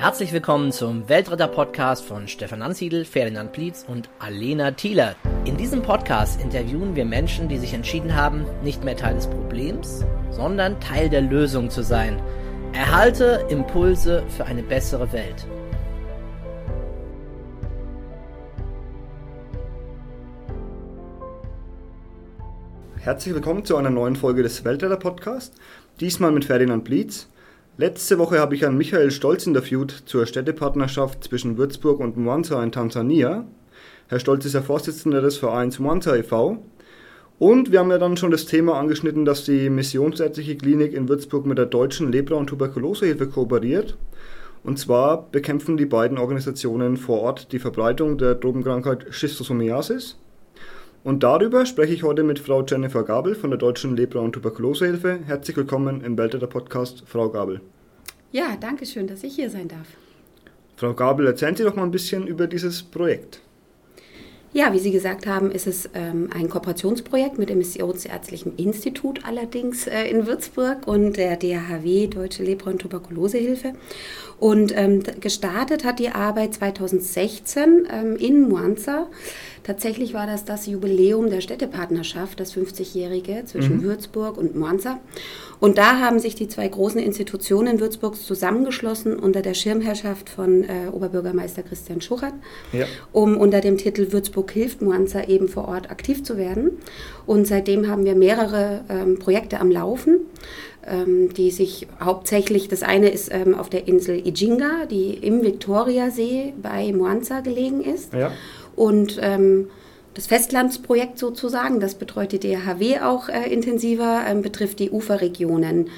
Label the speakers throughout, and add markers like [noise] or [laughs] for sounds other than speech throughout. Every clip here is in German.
Speaker 1: Herzlich willkommen zum Weltretter-Podcast von Stefan Ansiedel, Ferdinand Plietz und Alena Thieler. In diesem Podcast interviewen wir Menschen, die sich entschieden haben, nicht mehr Teil des Problems, sondern Teil der Lösung zu sein. Erhalte Impulse für eine bessere Welt.
Speaker 2: Herzlich willkommen zu einer neuen Folge des Weltretter-Podcasts. Diesmal mit Ferdinand Plietz. Letzte Woche habe ich an Michael Stolz interviewt zur Städtepartnerschaft zwischen Würzburg und Mwanza in Tansania. Herr Stolz ist der Vorsitzende des Vereins Mwanza e.V. Und wir haben ja dann schon das Thema angeschnitten, dass die Missionsärztliche Klinik in Würzburg mit der Deutschen Lepra- und Tuberkulosehilfe kooperiert. Und zwar bekämpfen die beiden Organisationen vor Ort die Verbreitung der Drogenkrankheit Schistosomiasis. Und darüber spreche ich heute mit Frau Jennifer Gabel von der Deutschen Lepra- und Tuberkulosehilfe. Herzlich willkommen im Weltretter Podcast, Frau Gabel.
Speaker 3: Ja, danke schön, dass ich hier sein darf.
Speaker 2: Frau Gabel, erzählen Sie doch mal ein bisschen über dieses Projekt.
Speaker 3: Ja, wie Sie gesagt haben, ist es ähm, ein Kooperationsprojekt mit dem Missionsärztlichen Institut allerdings äh, in Würzburg und der DHW, Deutsche Lepra- und Tuberkulosehilfe. Und ähm, gestartet hat die Arbeit 2016 ähm, in Mwanza. Tatsächlich war das das Jubiläum der Städtepartnerschaft, das 50-jährige zwischen mhm. Würzburg und Mwanza. Und da haben sich die zwei großen Institutionen Würzburgs zusammengeschlossen unter der Schirmherrschaft von äh, Oberbürgermeister Christian Schuchert, ja. um unter dem Titel Würzburg hilft Mwanza eben vor Ort aktiv zu werden. Und seitdem haben wir mehrere ähm, Projekte am Laufen ähm, die sich hauptsächlich, das eine ist ähm, auf der Insel Ijinga, die im Viktoriasee bei Mwanza gelegen ist. Ja. Und ähm, das Festlandsprojekt sozusagen, das betreut die DHW auch äh, intensiver, ähm, betrifft die Uferregionen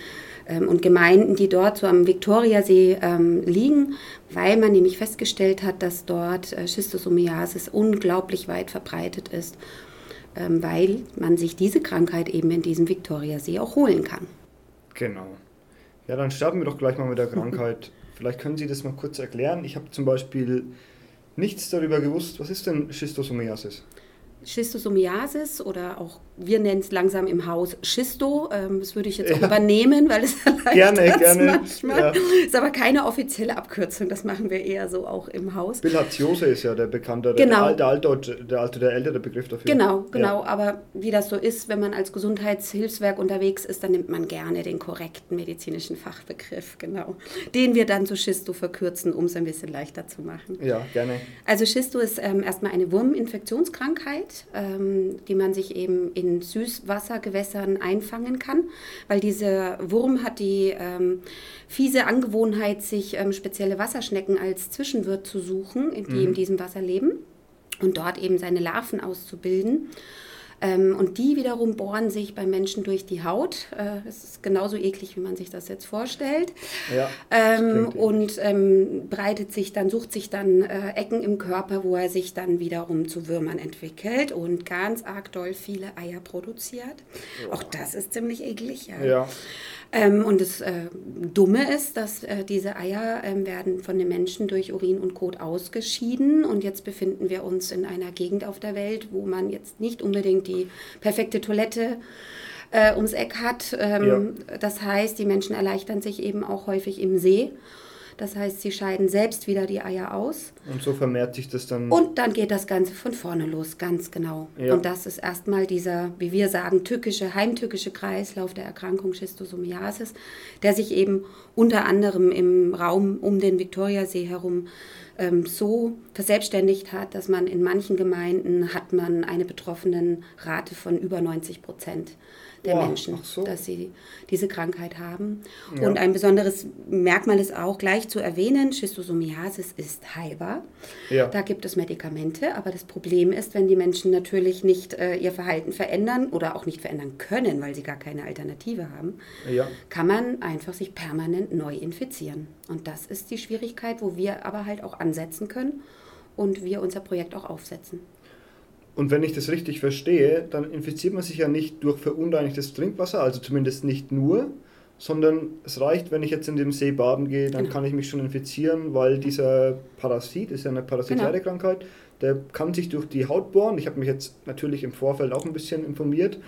Speaker 3: ähm, und Gemeinden, die dort so am Viktoriasee ähm, liegen, weil man nämlich festgestellt hat, dass dort äh, Schistosomiasis unglaublich weit verbreitet ist, ähm, weil man sich diese Krankheit eben in diesem Viktoriasee auch holen kann.
Speaker 2: Genau. Ja, dann starten wir doch gleich mal mit der Krankheit. [laughs] Vielleicht können Sie das mal kurz erklären. Ich habe zum Beispiel nichts darüber gewusst. Was ist denn Schistosomiasis?
Speaker 3: Schistosomiasis oder auch wir nennen es langsam im Haus Schisto. Ähm, das würde ich jetzt auch ja. übernehmen, weil [laughs] es
Speaker 2: gerne, gerne.
Speaker 3: manchmal. Ja. Ist aber keine offizielle Abkürzung, das machen wir eher so auch im Haus.
Speaker 2: Bilharziose ist ja der bekanntere,
Speaker 3: genau.
Speaker 2: der, alte, der, der, alte, der ältere Begriff dafür.
Speaker 3: Genau, genau. Ja. Aber wie das so ist, wenn man als Gesundheitshilfswerk unterwegs ist, dann nimmt man gerne den korrekten medizinischen Fachbegriff, genau. Den wir dann zu Schisto verkürzen, um es ein bisschen leichter zu machen.
Speaker 2: Ja, gerne.
Speaker 3: Also Schisto ist ähm, erstmal eine Wurminfektionskrankheit, ähm, die man sich eben in Süßwassergewässern einfangen kann, weil dieser Wurm hat die ähm, fiese Angewohnheit, sich ähm, spezielle Wasserschnecken als Zwischenwirt zu suchen, die mhm. in diesem Wasser leben und dort eben seine Larven auszubilden. Ähm, und die wiederum bohren sich beim Menschen durch die Haut. Äh, das ist genauso eklig, wie man sich das jetzt vorstellt. Ja, ähm, und ähm, breitet sich dann, sucht sich dann äh, Ecken im Körper, wo er sich dann wiederum zu Würmern entwickelt und ganz arg doll viele Eier produziert. Ja. Auch das ist ziemlich eklig. Ja. ja. Ähm, und das äh, Dumme ist, dass äh, diese Eier äh, werden von den Menschen durch Urin und Kot ausgeschieden. Und jetzt befinden wir uns in einer Gegend auf der Welt, wo man jetzt nicht unbedingt die perfekte Toilette äh, ums Eck hat. Ähm, ja. Das heißt, die Menschen erleichtern sich eben auch häufig im See. Das heißt, sie scheiden selbst wieder die Eier aus.
Speaker 2: Und so vermehrt sich das dann.
Speaker 3: Und dann geht das Ganze von vorne los, ganz genau. Ja. Und das ist erstmal dieser, wie wir sagen, tückische, heimtückische Kreislauf der Erkrankung Schistosomiasis, der sich eben unter anderem im Raum um den Viktoriasee herum ähm, so verselbstständigt hat, dass man in manchen Gemeinden hat man eine Betroffenenrate von über 90 Prozent der oh, Menschen, so. dass sie diese Krankheit haben. Ja. Und ein besonderes Merkmal ist auch gleich zu erwähnen, Schistosomiasis ist heilbar. Ja. Da gibt es Medikamente, aber das Problem ist, wenn die Menschen natürlich nicht äh, ihr Verhalten verändern oder auch nicht verändern können, weil sie gar keine Alternative haben, ja. kann man einfach sich permanent neu infizieren. Und das ist die Schwierigkeit, wo wir aber halt auch ansetzen können und wir unser Projekt auch aufsetzen.
Speaker 2: Und wenn ich das richtig verstehe, dann infiziert man sich ja nicht durch verunreinigtes Trinkwasser, also zumindest nicht nur, sondern es reicht, wenn ich jetzt in dem See baden gehe, dann genau. kann ich mich schon infizieren, weil dieser Parasit, ist ja eine parasitäre genau. Krankheit, der kann sich durch die Haut bohren. Ich habe mich jetzt natürlich im Vorfeld auch ein bisschen informiert.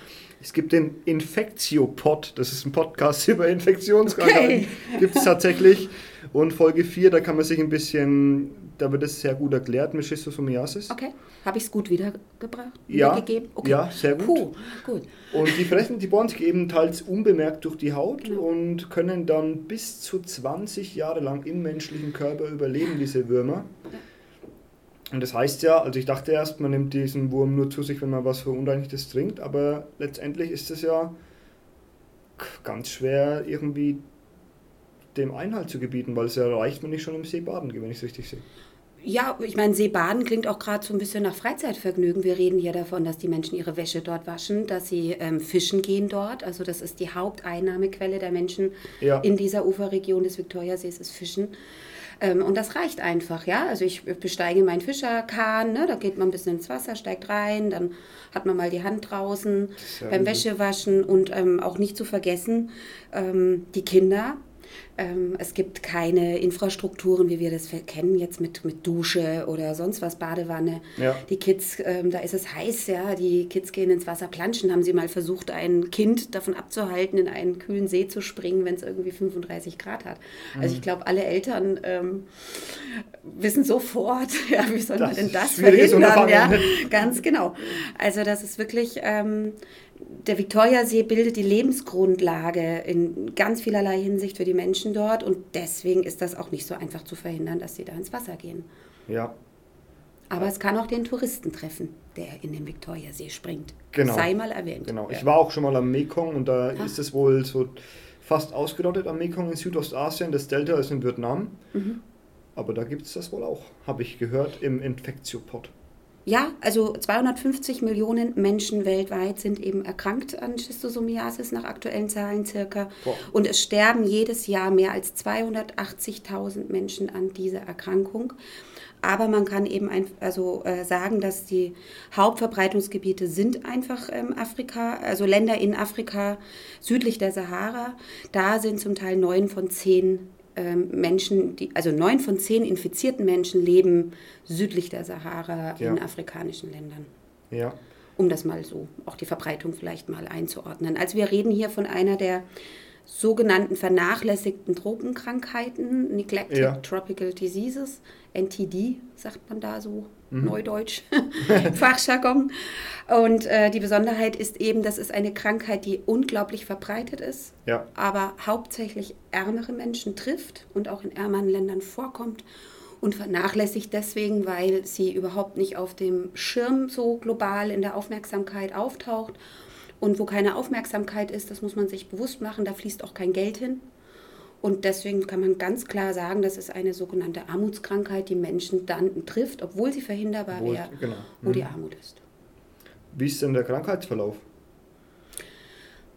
Speaker 2: Es gibt den Infektiopod, das ist ein Podcast [laughs] über Infektionskrankheiten, okay. gibt es tatsächlich. Und Folge 4, da kann man sich ein bisschen, da wird es sehr gut erklärt mit Schistosomiasis.
Speaker 3: Okay, habe ich es gut wiedergebracht?
Speaker 2: Ja,
Speaker 3: wiedergegeben? Okay.
Speaker 2: ja, sehr gut.
Speaker 3: Puh, gut.
Speaker 2: Und die fressen, die bohren sich eben teils unbemerkt durch die Haut
Speaker 3: Genau.
Speaker 2: und können dann bis zu 20 Jahre lang im menschlichen Körper überleben, diese Würmer. Und das heißt ja, also ich dachte erst, man nimmt diesen Wurm nur zu sich, wenn man was Verunreinigtes trinkt, aber letztendlich ist es ja ganz schwer irgendwie dem Einhalt zu gebieten, weil es ja reicht, wenn ich schon im See baden wenn ich es richtig sehe.
Speaker 3: Ja, ich meine, Seebaden klingt auch gerade so ein bisschen nach Freizeitvergnügen. Wir reden hier davon, dass die Menschen ihre Wäsche dort waschen, dass sie ähm, fischen gehen dort. Also das ist die Haupteinnahmequelle der Menschen
Speaker 2: Ja.
Speaker 3: in dieser Uferregion des Viktoriasees, ist Fischen. Ähm, und das reicht einfach, ja. Also ich besteige meinen Fischerkahn, ne? da geht man ein bisschen ins Wasser, steigt rein, dann hat man mal die Hand draußen beim. Wäschewaschen und ähm, auch nicht zu vergessen, ähm, die Kinder. Ähm, es gibt keine Infrastrukturen, wie wir das kennen, jetzt mit, mit Dusche oder sonst was, Badewanne.
Speaker 2: Ja.
Speaker 3: Die Kids, ähm, da ist es heiß, ja, die Kids gehen ins Wasser planschen. Haben sie mal versucht, ein Kind davon abzuhalten, in einen kühlen See zu springen, wenn es irgendwie 35 Grad hat. Also
Speaker 2: Mhm.
Speaker 3: ich glaube, alle Eltern ähm, wissen sofort, [laughs] ja, wie soll man denn das verhindern? Ja? Ganz genau. Also das ist wirklich, ähm, der Viktoriasee bildet die Lebensgrundlage in ganz vielerlei Hinsicht für die Menschen dort und deswegen ist das auch nicht so einfach zu verhindern, dass sie da ins Wasser gehen.
Speaker 2: Ja,
Speaker 3: Aber es kann auch den Touristen treffen, der in den Viktoriasee springt.
Speaker 2: Genau.
Speaker 3: Sei mal erwähnt.
Speaker 2: Genau, ich war auch schon mal am Mekong und da
Speaker 3: Ah.
Speaker 2: ist es wohl so fast ausgerottet am Mekong in Südostasien. Das Delta ist in Vietnam.
Speaker 3: Mhm.
Speaker 2: Aber da gibt es das wohl auch, habe ich gehört, im Infektiopod.
Speaker 3: Ja, also 250 Millionen Menschen weltweit sind eben erkrankt an Schistosomiasis nach aktuellen Zahlen circa.
Speaker 2: Boah.
Speaker 3: Und es sterben jedes Jahr mehr als 280.000 Menschen an dieser Erkrankung. Aber man kann eben ein, also, äh, sagen, dass die Hauptverbreitungsgebiete sind einfach ähm, Afrika, also Länder in Afrika südlich der Sahara. Da sind zum Teil neun von zehn Menschen, die, also neun von zehn infizierten Menschen leben südlich der Sahara
Speaker 2: Ja.
Speaker 3: in afrikanischen Ländern.
Speaker 2: Ja,
Speaker 3: Um das mal so, auch die Verbreitung vielleicht mal einzuordnen. Also wir reden hier von einer der sogenannten vernachlässigten Tropenkrankheiten, Neglected
Speaker 2: Ja.
Speaker 3: Tropical Diseases, NTD sagt man da so,
Speaker 2: Mhm.
Speaker 3: Neudeutsch, [laughs] Fachjargon. Und äh, die Besonderheit ist eben, das ist eine Krankheit, die unglaublich verbreitet ist,
Speaker 2: ja,
Speaker 3: aber hauptsächlich ärmere Menschen trifft und auch in ärmeren Ländern vorkommt und vernachlässigt deswegen, weil sie überhaupt nicht auf dem Schirm so global in der Aufmerksamkeit auftaucht. Und wo keine Aufmerksamkeit ist, das muss man sich bewusst machen, da fließt auch kein Geld hin. Und deswegen kann man ganz klar sagen, das ist eine sogenannte Armutskrankheit, die Menschen dann trifft, obwohl sie verhinderbar wäre,
Speaker 2: genau.
Speaker 3: wo
Speaker 2: Mhm.
Speaker 3: die Armut ist.
Speaker 2: Wie ist denn der Krankheitsverlauf?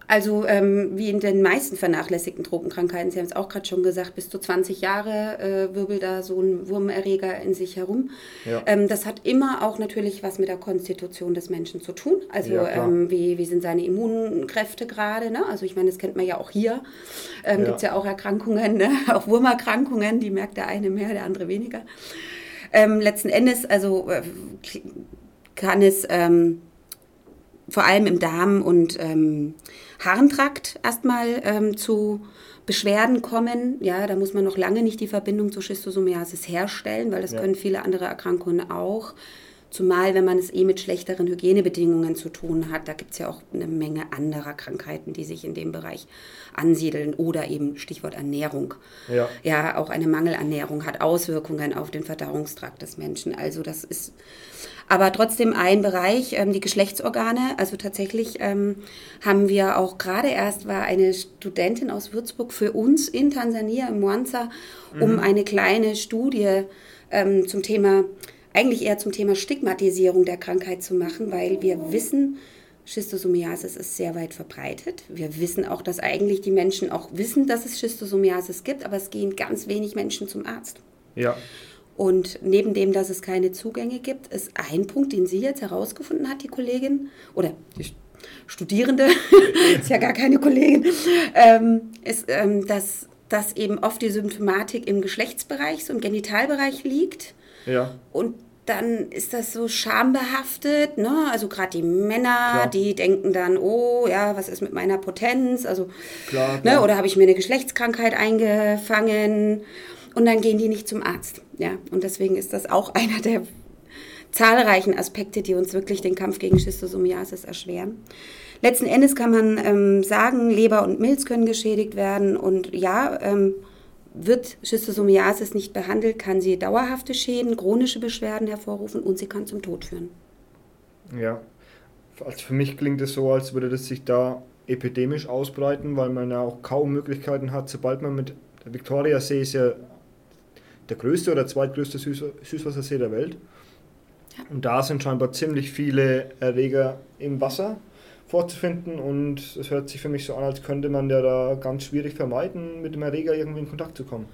Speaker 3: Also ähm, wie in den meisten vernachlässigten Tropenkrankheiten, Sie haben es auch gerade schon gesagt, bis zu 20 Jahre äh, wirbelt da so ein Wurmerreger in sich herum.
Speaker 2: Ja.
Speaker 3: Ähm, das hat immer auch natürlich was mit der Konstitution des Menschen zu tun. Also
Speaker 2: Ja,
Speaker 3: ähm, wie, wie sind seine Immunkräfte gerade? Ne? Also ich meine, das kennt man ja auch hier. Ähm,
Speaker 2: Ja.
Speaker 3: Gibt es ja auch Erkrankungen, ne? [laughs] auch Wurmerkrankungen, die merkt der eine mehr, der andere weniger. Ähm, letzten Endes, also äh, kann es... Vor allem im Darm- und ähm, Harntrakt erstmal ähm, zu Beschwerden kommen. Ja, da muss man noch lange nicht die Verbindung zur Schistosomiasis herstellen, weil das
Speaker 2: Ja.
Speaker 3: können viele andere Erkrankungen auch. Zumal, wenn man es eh mit schlechteren Hygienebedingungen zu tun hat. Da gibt es ja auch eine Menge anderer Krankheiten, die sich in dem Bereich ansiedeln. Oder eben Stichwort Ernährung.
Speaker 2: Ja.
Speaker 3: Ja, auch eine Mangelernährung hat Auswirkungen auf den Verdauungstrakt des Menschen. Also das ist aber trotzdem ein Bereich, ähm, die Geschlechtsorgane. Also tatsächlich ähm, haben wir auch gerade erst war eine Studentin aus Würzburg für uns in Tansania, im Mwanza, um eine kleine Studie ähm, zum Thema, eigentlich eher zum Thema Stigmatisierung der Krankheit zu machen, weil wir wissen, Schistosomiasis ist sehr weit verbreitet. Wir wissen auch, dass eigentlich die Menschen auch wissen, dass es Schistosomiasis gibt, aber es gehen ganz wenig Menschen zum Arzt.
Speaker 2: Ja,
Speaker 3: Und neben dem, dass es keine Zugänge gibt, ist ein Punkt, den sie jetzt herausgefunden hat, die Kollegin, oder die Studierende, [laughs] ist ja gar keine Kollegin, ähm, ist, ähm, dass, dass eben oft die Symptomatik im Geschlechtsbereich, so im Genitalbereich liegt.
Speaker 2: ja,
Speaker 3: Und dann ist das so schambehaftet, ne? Also gerade die Männer,
Speaker 2: Klar.
Speaker 3: die denken dann, oh ja, was ist mit meiner Potenz? Also,
Speaker 2: Klar,
Speaker 3: Ne?
Speaker 2: klar.
Speaker 3: Oder habe ich mir eine Geschlechtskrankheit eingefangen? und dann gehen die nicht zum Arzt. Ja, und deswegen ist das auch [laughs] einer der zahlreichen Aspekte, die uns wirklich den Kampf gegen Schistosomiasis erschweren. Letzten Endes kann man ähm, sagen, Leber und Milz können geschädigt werden und ja, ähm, wird Schistosomiasis nicht behandelt, kann sie dauerhafte Schäden, chronische Beschwerden hervorrufen und sie kann zum Tod führen.
Speaker 2: Ja, also für mich klingt es so, als würde das sich da epidemisch ausbreiten, weil man ja auch kaum Möglichkeiten hat, sobald man mit der Victoria-See ist ja der größte oder zweitgrößte Süß Süßwassersee der Welt. Und da sind scheinbar ziemlich viele Erreger im Wasser vorzufinden und es hört sich für mich so an, als könnte man ja da ganz schwierig vermeiden, mit dem Erreger irgendwie in Kontakt zu kommen.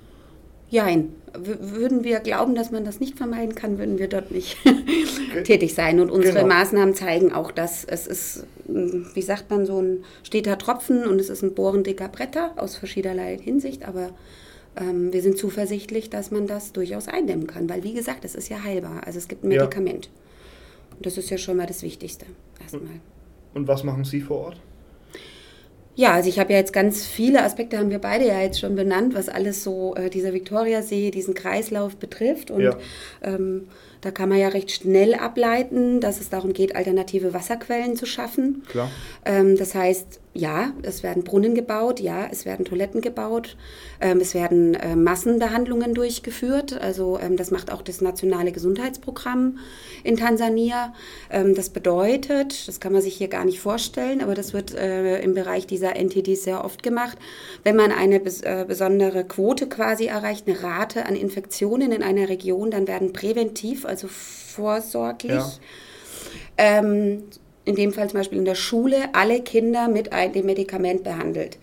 Speaker 3: Jein. würden wir glauben, dass man das nicht vermeiden kann, würden wir dort nicht [laughs] [laughs] tätig sein. Und unsere genau. Maßnahmen zeigen auch, dass es ist, hm, wie sagt man, so ein steter Tropfen und es ist ein bohrendicker Bretter aus verschiedenerlei Hinsicht, aber ähm, wir sind zuversichtlich, dass man das durchaus eindämmen kann, weil wie gesagt, es ist ja heilbar. Also es gibt ein Medikament. Ja. Und das ist ja schon mal das Wichtigste erstmal.
Speaker 2: Und was machen Sie vor Ort?
Speaker 3: Ja, also ich habe ja jetzt ganz viele Aspekte, haben wir beide ja jetzt schon benannt, was alles so äh, dieser Viktoriasee, diesen Kreislauf betrifft. Und ja. ähm, da kann man ja recht schnell ableiten, dass es darum geht, alternative Wasserquellen zu schaffen.
Speaker 2: Klar.
Speaker 3: Ähm, das heißt, ja, es werden Brunnen gebaut, ja, es werden Toiletten gebaut, ähm, es werden äh, Massenbehandlungen durchgeführt. Also ähm, das macht auch das nationale Gesundheitsprogramm in Tansania. Ähm, das bedeutet, das kann man sich hier gar nicht vorstellen, aber das wird äh, im Bereich dieser NTDs sehr oft gemacht, wenn man eine bes äh, besondere Quote quasi erreicht, eine Rate an Infektionen in einer Region, dann werden präventiv, also vorsorglich, ja. Ähm, in dem Fall zum Beispiel in der Schule, alle Kinder mit dem Medikament behandelt.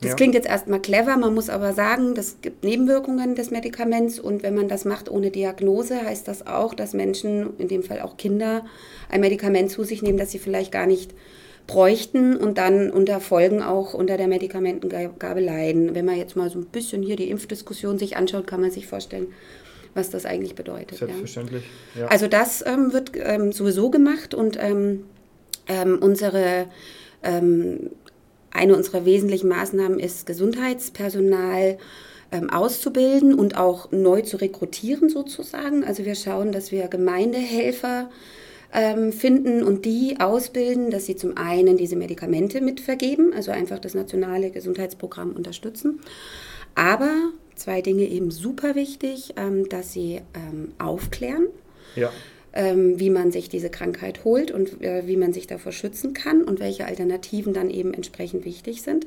Speaker 3: Das ja. klingt jetzt erstmal clever, man muss aber sagen, das gibt Nebenwirkungen des Medikaments und wenn man das macht ohne Diagnose, heißt das auch, dass Menschen, in dem Fall auch Kinder, ein Medikament zu sich nehmen, das sie vielleicht gar nicht bräuchten und dann unter Folgen auch unter der Medikamentengabe leiden. Wenn man jetzt mal so ein bisschen hier die Impfdiskussion sich anschaut, kann man sich vorstellen, was das eigentlich bedeutet.
Speaker 2: Selbstverständlich.
Speaker 3: Ja. Also das ähm, wird ähm, sowieso gemacht und ähm, ähm unsere ähm, eine unserer wesentlichen Maßnahmen ist Gesundheitspersonal auszubilden und auch neu zu rekrutieren sozusagen. Also wir schauen, dass wir Gemeindehelfer finden und die ausbilden, dass sie zum einen diese Medikamente mitvergeben, also einfach das nationale Gesundheitsprogramm unterstützen, aber zwei Dinge eben super wichtig, ähm, dass sie ähm, aufklären.
Speaker 2: Ja.
Speaker 3: Ähm, wie man sich diese Krankheit holt und äh, wie man sich davor schützen kann und welche Alternativen dann eben entsprechend wichtig sind.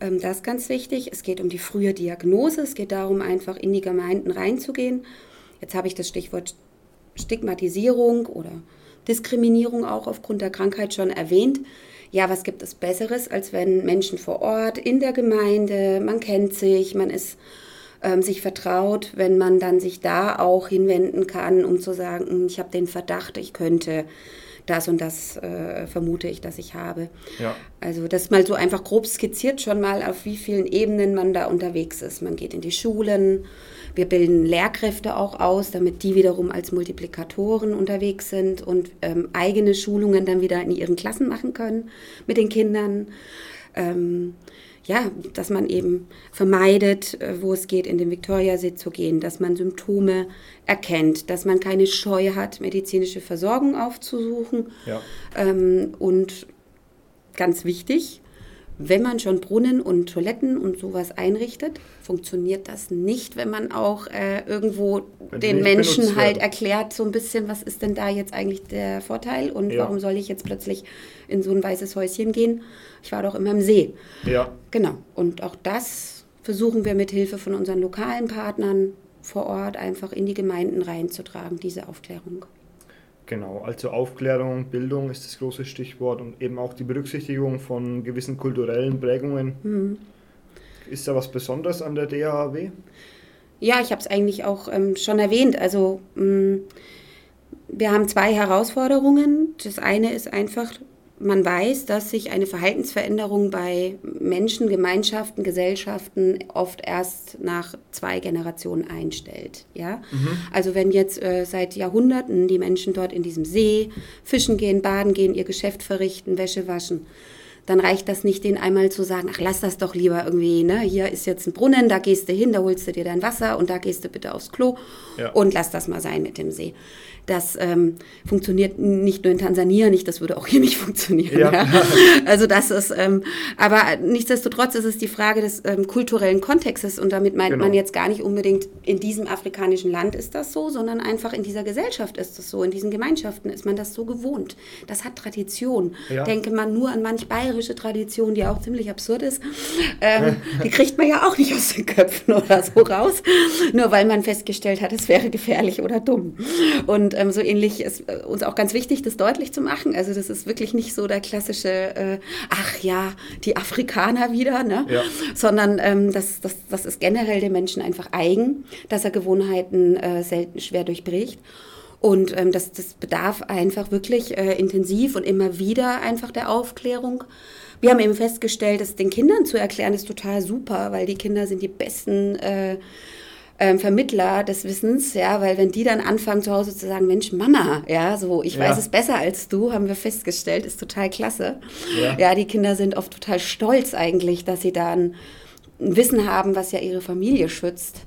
Speaker 3: Ähm, das ist ganz wichtig. Es geht um die frühe Diagnose. Es geht darum, einfach in die Gemeinden reinzugehen. Jetzt habe ich das Stichwort Stigmatisierung oder Diskriminierung auch aufgrund der Krankheit schon erwähnt. Ja, was gibt es Besseres, als wenn Menschen vor Ort, in der Gemeinde, man kennt sich, man ist ähm, sich vertraut, wenn man dann sich da auch hinwenden kann, um zu sagen, hm, ich habe den Verdacht, ich könnte das und das äh, vermute ich, dass ich habe.
Speaker 2: Ja.
Speaker 3: Also das mal so einfach grob skizziert schon mal, auf wie vielen Ebenen man da unterwegs ist. Man geht in die Schulen, wir bilden Lehrkräfte auch aus, damit die wiederum als Multiplikatoren unterwegs sind und ähm, eigene Schulungen dann wieder in ihren Klassen machen können mit den Kindern. Ähm, ja, dass man eben vermeidet, äh, wo es geht, in den Viktoriasee zu gehen, dass man Symptome erkennt, dass man keine Scheu hat, medizinische Versorgung aufzusuchen.
Speaker 2: Ja.
Speaker 3: Ähm, und ganz wichtig, wenn man schon Brunnen und Toiletten und sowas einrichtet, funktioniert das nicht, wenn man auch äh, irgendwo wenn den Menschen halt erklärt, so ein bisschen, was ist denn da jetzt eigentlich der Vorteil und ja. warum soll ich jetzt plötzlich in so ein weißes Häuschen gehen? Ich war doch immer im See.
Speaker 2: Ja.
Speaker 3: Genau. Und auch das versuchen wir mit Hilfe von unseren lokalen Partnern vor Ort einfach in die Gemeinden reinzutragen, diese Aufklärung.
Speaker 2: Genau, also Aufklärung, Bildung ist das große Stichwort und eben auch die Berücksichtigung von gewissen kulturellen Prägungen. Mhm. Ist da was Besonderes an der DHW?
Speaker 3: Ja, ich habe es eigentlich auch ähm, schon erwähnt. Also mh, mm, wir haben zwei Herausforderungen. Das eine ist einfach man weiß, dass sich eine Verhaltensveränderung bei Menschen, Gemeinschaften, Gesellschaften oft erst nach zwei Generationen einstellt. Ja? Mhm. Also wenn jetzt äh, seit Jahrhunderten die Menschen dort in diesem See fischen gehen, baden gehen, ihr Geschäft verrichten, Wäsche waschen, dann reicht das nicht, den einmal zu sagen, ach, lass das doch lieber irgendwie, ne? Hier ist jetzt ein Brunnen, da gehst du hin, da holst du dir dein Wasser und da gehst du bitte aufs Klo ja. und lass das mal sein mit dem See. Das ähm, funktioniert nicht nur in Tansania nicht, das würde auch hier nicht [laughs] funktionieren. Ja. Ja. Also das ist, ähm, aber nichtsdestotrotz ist es die Frage des ähm, kulturellen Kontextes und damit meint genau. man jetzt gar nicht unbedingt in diesem afrikanischen Land ist das so, sondern einfach in dieser Gesellschaft ist das so, in diesen Gemeinschaften ist man das so gewohnt. Das hat Tradition. Ja. Denke man nur an manch bayerische Tradition, die auch ziemlich absurd ist. Ähm, die kriegt man ja auch nicht aus den Köpfen oder so raus, nur weil man festgestellt hat, es wäre gefährlich oder dumm. Und und ähm, so ähnlich ist äh, uns auch ganz wichtig, das deutlich zu machen. Also das ist wirklich nicht so der klassische, äh, ach ja, die Afrikaner wieder, ne? Ja. sondern ähm, das, das, das ist generell dem Menschen einfach eigen, dass er Gewohnheiten äh, selten schwer durchbricht. Und ähm, das, das bedarf einfach wirklich äh, intensiv und immer wieder einfach der Aufklärung. Wir haben eben festgestellt, dass den Kindern zu erklären ist total super, weil die Kinder sind die besten äh, ähm, Vermittler des Wissens, ja, weil wenn die dann anfangen zu Hause zu sagen, Mensch, Mama, ja, so, ich ja. weiß es besser als du, haben wir festgestellt, ist total klasse. Ja. ja, die Kinder sind oft total stolz eigentlich, dass sie da ein, ein Wissen haben, was ja ihre Familie schützt.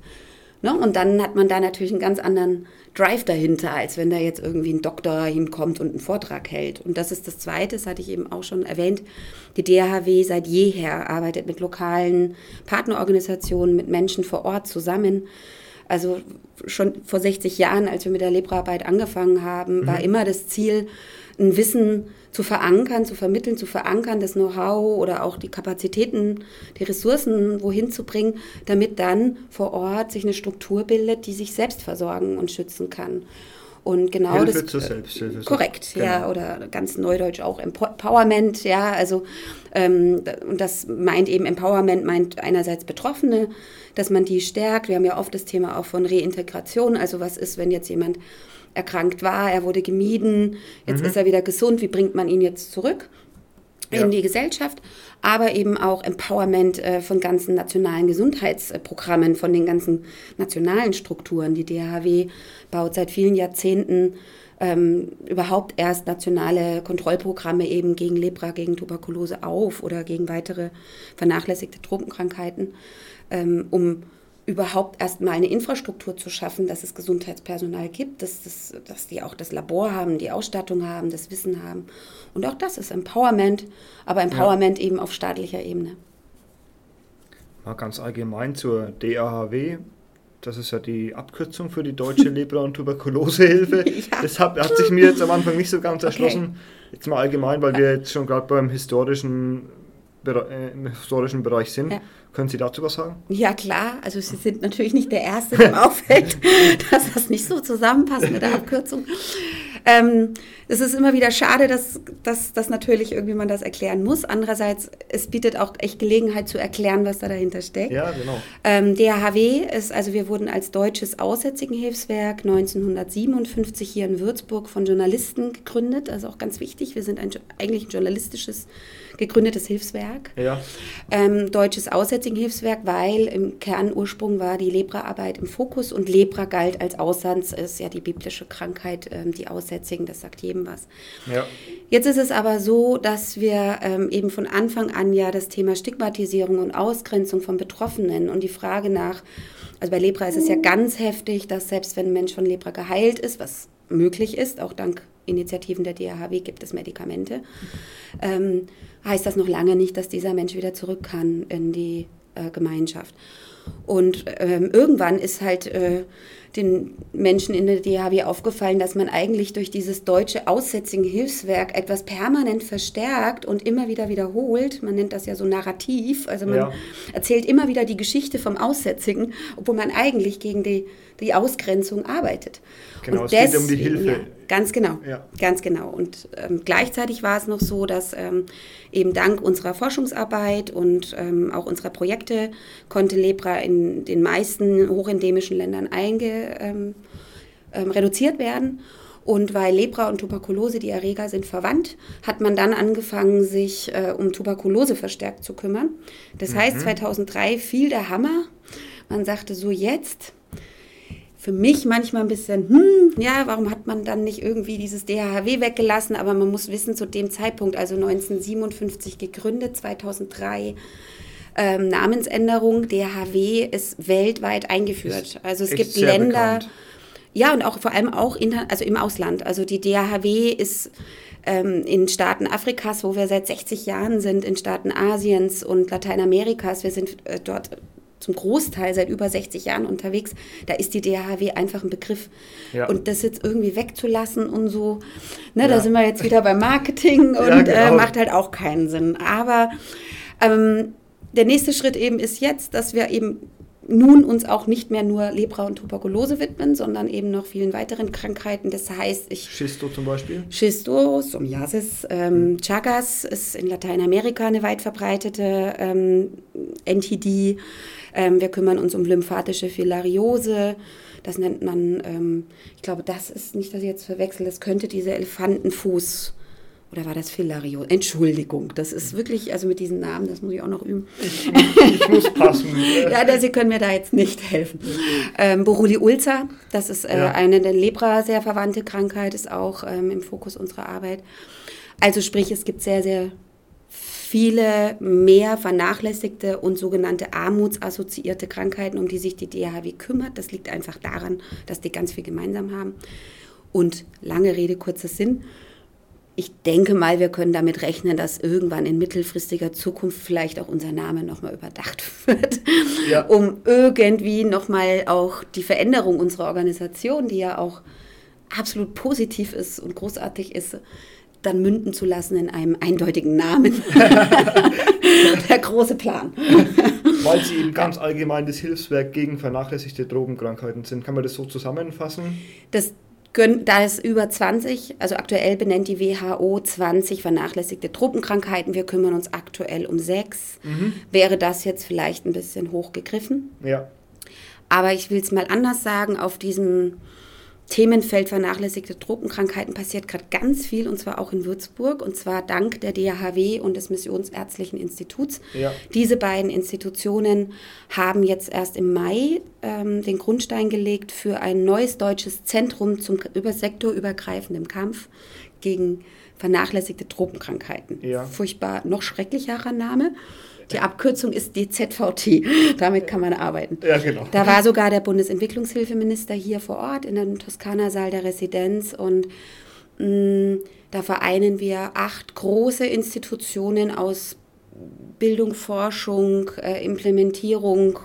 Speaker 3: Ne? Und dann hat man da natürlich einen ganz anderen Drive dahinter, als wenn da jetzt irgendwie ein Doktor hinkommt und einen Vortrag hält. Und das ist das Zweite, das hatte ich eben auch schon erwähnt. Die DHW seit jeher arbeitet mit lokalen Partnerorganisationen, mit Menschen vor Ort zusammen. Also schon vor 60 Jahren, als wir mit der Lebraarbeit angefangen haben, mhm. war immer das Ziel, ein Wissen zu verankern, zu vermitteln, zu verankern, das Know-how oder auch die Kapazitäten, die Ressourcen wohin zu bringen, damit dann vor Ort sich eine Struktur bildet, die sich selbst versorgen und schützen kann. Und genau
Speaker 2: Hilfe
Speaker 3: das.
Speaker 2: Zur Selbsthilfe.
Speaker 3: Korrekt, genau. ja, oder ganz neudeutsch auch Empowerment, ja, also ähm, und das meint eben Empowerment, meint einerseits Betroffene, dass man die stärkt. Wir haben ja oft das Thema auch von Reintegration, also was ist, wenn jetzt jemand erkrankt war, er wurde gemieden, jetzt mhm. ist er wieder gesund, wie bringt man ihn jetzt zurück? Ja. in die Gesellschaft, aber eben auch Empowerment äh, von ganzen nationalen Gesundheitsprogrammen, von den ganzen nationalen Strukturen. Die DHW baut seit vielen Jahrzehnten ähm, überhaupt erst nationale Kontrollprogramme eben gegen Lepra, gegen Tuberkulose auf oder gegen weitere vernachlässigte Tropenkrankheiten, ähm, um überhaupt erstmal eine Infrastruktur zu schaffen, dass es Gesundheitspersonal gibt, dass, dass, dass die auch das Labor haben, die Ausstattung haben, das Wissen haben. Und auch das ist Empowerment, aber Empowerment ja. eben auf staatlicher Ebene.
Speaker 2: Mal ganz allgemein zur DAHW. Das ist ja die Abkürzung für die Deutsche [laughs] Lepra- und Tuberkulosehilfe. [laughs] ja. Das hat, hat, sich mir jetzt am Anfang nicht so ganz erschlossen. Okay. Jetzt mal allgemein, weil wir jetzt schon gerade beim historischen im historischen Bereich sind. Ja. Können Sie dazu was sagen?
Speaker 3: Ja, klar. Also Sie sind natürlich nicht der Erste, dem auffällt, [laughs] dass das nicht so zusammenpasst mit der Abkürzung. Ähm, es ist immer wieder schade, dass, dass, dass natürlich irgendwie man das erklären muss. Andererseits, es bietet auch echt Gelegenheit zu erklären, was da dahinter steckt.
Speaker 2: Ja, genau.
Speaker 3: Ähm, DHW ist, also wir wurden als deutsches Aussätzigenhilfswerk 1957 hier in Würzburg von Journalisten gegründet. Also auch ganz wichtig. Wir sind ein, eigentlich ein journalistisches gegründetes Hilfswerk.
Speaker 2: Ja.
Speaker 3: Ähm, deutsches Aussätzigenhilfswerk, weil im Kernursprung war die Lepraarbeit im Fokus und Lepra galt als Aussatz, ist ja die biblische Krankheit, ähm, die Aussätzigen, das sagt jedem was.
Speaker 2: Ja.
Speaker 3: Jetzt ist es aber so, dass wir ähm, eben von Anfang an ja das Thema Stigmatisierung und Ausgrenzung von Betroffenen und die Frage nach, also bei Lepra ist es ja ganz heftig, dass selbst wenn ein Mensch von Lepra geheilt ist, was möglich ist, auch dank Initiativen der DRHW gibt es Medikamente, ähm, heißt das noch lange nicht, dass dieser Mensch wieder zurück kann in die äh, Gemeinschaft. Und ähm, irgendwann ist halt äh, den Menschen in der DHW aufgefallen, dass man eigentlich durch dieses deutsche Aussätzigen-Hilfswerk etwas permanent verstärkt und immer wieder wiederholt. Man nennt das ja so Narrativ. Also man ja. erzählt immer wieder die Geschichte vom Aussätzigen, obwohl man eigentlich gegen die, die Ausgrenzung arbeitet.
Speaker 2: Genau, und es geht um die Hilfe. Ja,
Speaker 3: ganz genau, ja. ganz genau. Und ähm, gleichzeitig war es noch so, dass ähm, eben dank unserer Forschungsarbeit und ähm, auch unserer Projekte konnte Lepra in den meisten hochendemischen Ländern einge, ähm, ähm, reduziert werden. Und weil Lepra und Tuberkulose, die Erreger sind verwandt, hat man dann angefangen, sich äh, um Tuberkulose verstärkt zu kümmern. Das mhm. heißt, 2003 fiel der Hammer. Man sagte so, jetzt für mich manchmal ein bisschen, hm, ja, warum hat man dann nicht irgendwie dieses DHW weggelassen? Aber man muss wissen, zu dem Zeitpunkt, also 1957 gegründet, 2003 ähm, Namensänderung, DHW ist weltweit eingeführt. Also es gibt Länder, bekannt. ja, und auch vor allem auch in, also im Ausland. Also die DHW ist ähm, in Staaten Afrikas, wo wir seit 60 Jahren sind, in Staaten Asiens und Lateinamerikas. Wir sind äh, dort zum Großteil seit über 60 Jahren unterwegs, da ist die DHW einfach ein Begriff. Ja. Und das jetzt irgendwie wegzulassen und so, ne, ja. da sind wir jetzt wieder beim Marketing [laughs] und ja, genau. äh, macht halt auch keinen Sinn. Aber ähm, der nächste Schritt eben ist jetzt, dass wir eben nun uns auch nicht mehr nur Lepra und Tuberkulose widmen, sondern eben noch vielen weiteren Krankheiten. Das heißt, ich.
Speaker 2: Schisto zum Beispiel?
Speaker 3: Schisto, Psoriasis, ähm, mhm. Chagas ist in Lateinamerika eine weit verbreitete ähm, NTD. Ähm, wir kümmern uns um lymphatische Filariose. Das nennt man, ähm, ich glaube, das ist nicht, dass ich jetzt verwechsel, das könnte diese Elefantenfuß oder war das Filariose? Entschuldigung, das ist wirklich, also mit diesen Namen, das muss ich auch noch üben.
Speaker 2: Ich, ich muss passen. [laughs]
Speaker 3: ja, da, Sie können mir da jetzt nicht helfen. Ähm, Boruli Ulcer, das ist äh, ja. eine der Lepra sehr verwandte Krankheit, ist auch ähm, im Fokus unserer Arbeit. Also sprich, es gibt sehr, sehr viele mehr vernachlässigte und sogenannte armutsassoziierte Krankheiten, um die sich die DHW kümmert. Das liegt einfach daran, dass die ganz viel gemeinsam haben. Und lange Rede, kurzer Sinn. Ich denke mal, wir können damit rechnen, dass irgendwann in mittelfristiger Zukunft vielleicht auch unser Name nochmal überdacht [laughs] wird, ja. um irgendwie nochmal auch die Veränderung unserer Organisation, die ja auch absolut positiv ist und großartig ist, dann münden zu lassen in einem eindeutigen Namen. [laughs] Der große Plan.
Speaker 2: Weil Sie eben ganz allgemein das Hilfswerk gegen vernachlässigte Drogenkrankheiten sind. Kann man das so zusammenfassen?
Speaker 3: Das da es über 20, also aktuell benennt die WHO 20 vernachlässigte Tropenkrankheiten. Wir kümmern uns aktuell um sechs. Mhm. Wäre das jetzt vielleicht ein bisschen hochgegriffen?
Speaker 2: Ja.
Speaker 3: Aber ich will es mal anders sagen, auf diesem Themenfeld vernachlässigte Tropenkrankheiten passiert gerade ganz viel und zwar auch in Würzburg und zwar dank der DHW und des Missionsärztlichen Instituts. Ja. Diese beiden Institutionen haben jetzt erst im Mai ähm, den Grundstein gelegt für ein neues deutsches Zentrum zum über sektorübergreifenden Kampf gegen vernachlässigte Tropenkrankheiten. Ja. Furchtbar noch schrecklicherer Name. Die Abkürzung ist DZVT. Damit kann man arbeiten.
Speaker 2: Ja, genau.
Speaker 3: Da war sogar der Bundesentwicklungshilfeminister hier vor Ort in dem Toskana-Saal der Residenz und mh, mm, da vereinen wir acht große Institutionen aus Bildung, Forschung, äh, Implementierung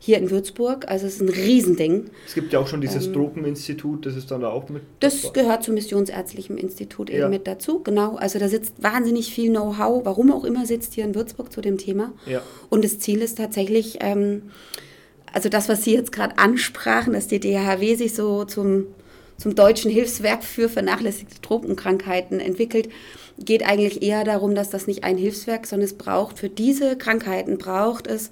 Speaker 3: hier in Würzburg. Also es ist ein Riesending.
Speaker 2: Es gibt ja auch schon dieses ähm, Tropeninstitut, das ist dann da auch mit.
Speaker 3: Das dabei. gehört zum Missionsärztlichen Institut eben ja. mit dazu, genau. Also da sitzt wahnsinnig viel Know-how, warum auch immer sitzt hier in Würzburg zu dem Thema.
Speaker 2: Ja.
Speaker 3: Und das Ziel ist tatsächlich, ähm, also das, was Sie jetzt gerade ansprachen, dass die DHW sich so zum, zum deutschen Hilfswerk für vernachlässigte Tropenkrankheiten entwickelt geht eigentlich eher darum, dass das nicht ein Hilfswerk, sondern es braucht für diese Krankheiten braucht es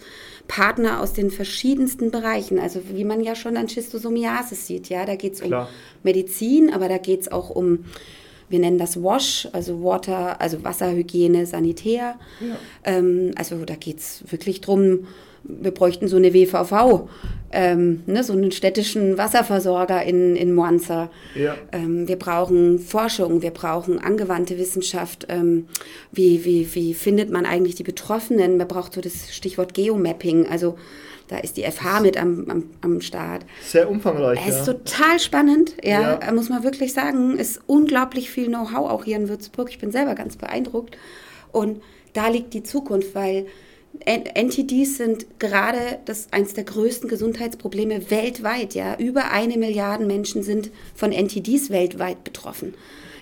Speaker 3: Partner aus den verschiedensten Bereichen. Also wie man ja schon an Schistosomiasis sieht, ja, da geht es um Medizin, aber da geht es auch um wir nennen das WASH, also Water, also Wasserhygiene, Sanitär. Ja. Ähm, also da geht es wirklich darum, wir bräuchten so eine WVV, ähm, ne, so einen städtischen Wasserversorger in, in Moanza.
Speaker 2: Ja.
Speaker 3: Ähm, wir brauchen Forschung, wir brauchen angewandte Wissenschaft. Ähm, wie, wie, wie findet man eigentlich die Betroffenen? Man braucht so das Stichwort Geomapping. Also da ist die FH mit am, am, am Start.
Speaker 2: Sehr umfangreich.
Speaker 3: Es ist ja. total spannend, ja, ja, muss man wirklich sagen. Es ist unglaublich viel Know-how auch hier in Würzburg. Ich bin selber ganz beeindruckt. Und da liegt die Zukunft, weil NTDs sind gerade das eines der größten Gesundheitsprobleme weltweit. Ja, über eine Milliarde Menschen sind von NTDs weltweit betroffen.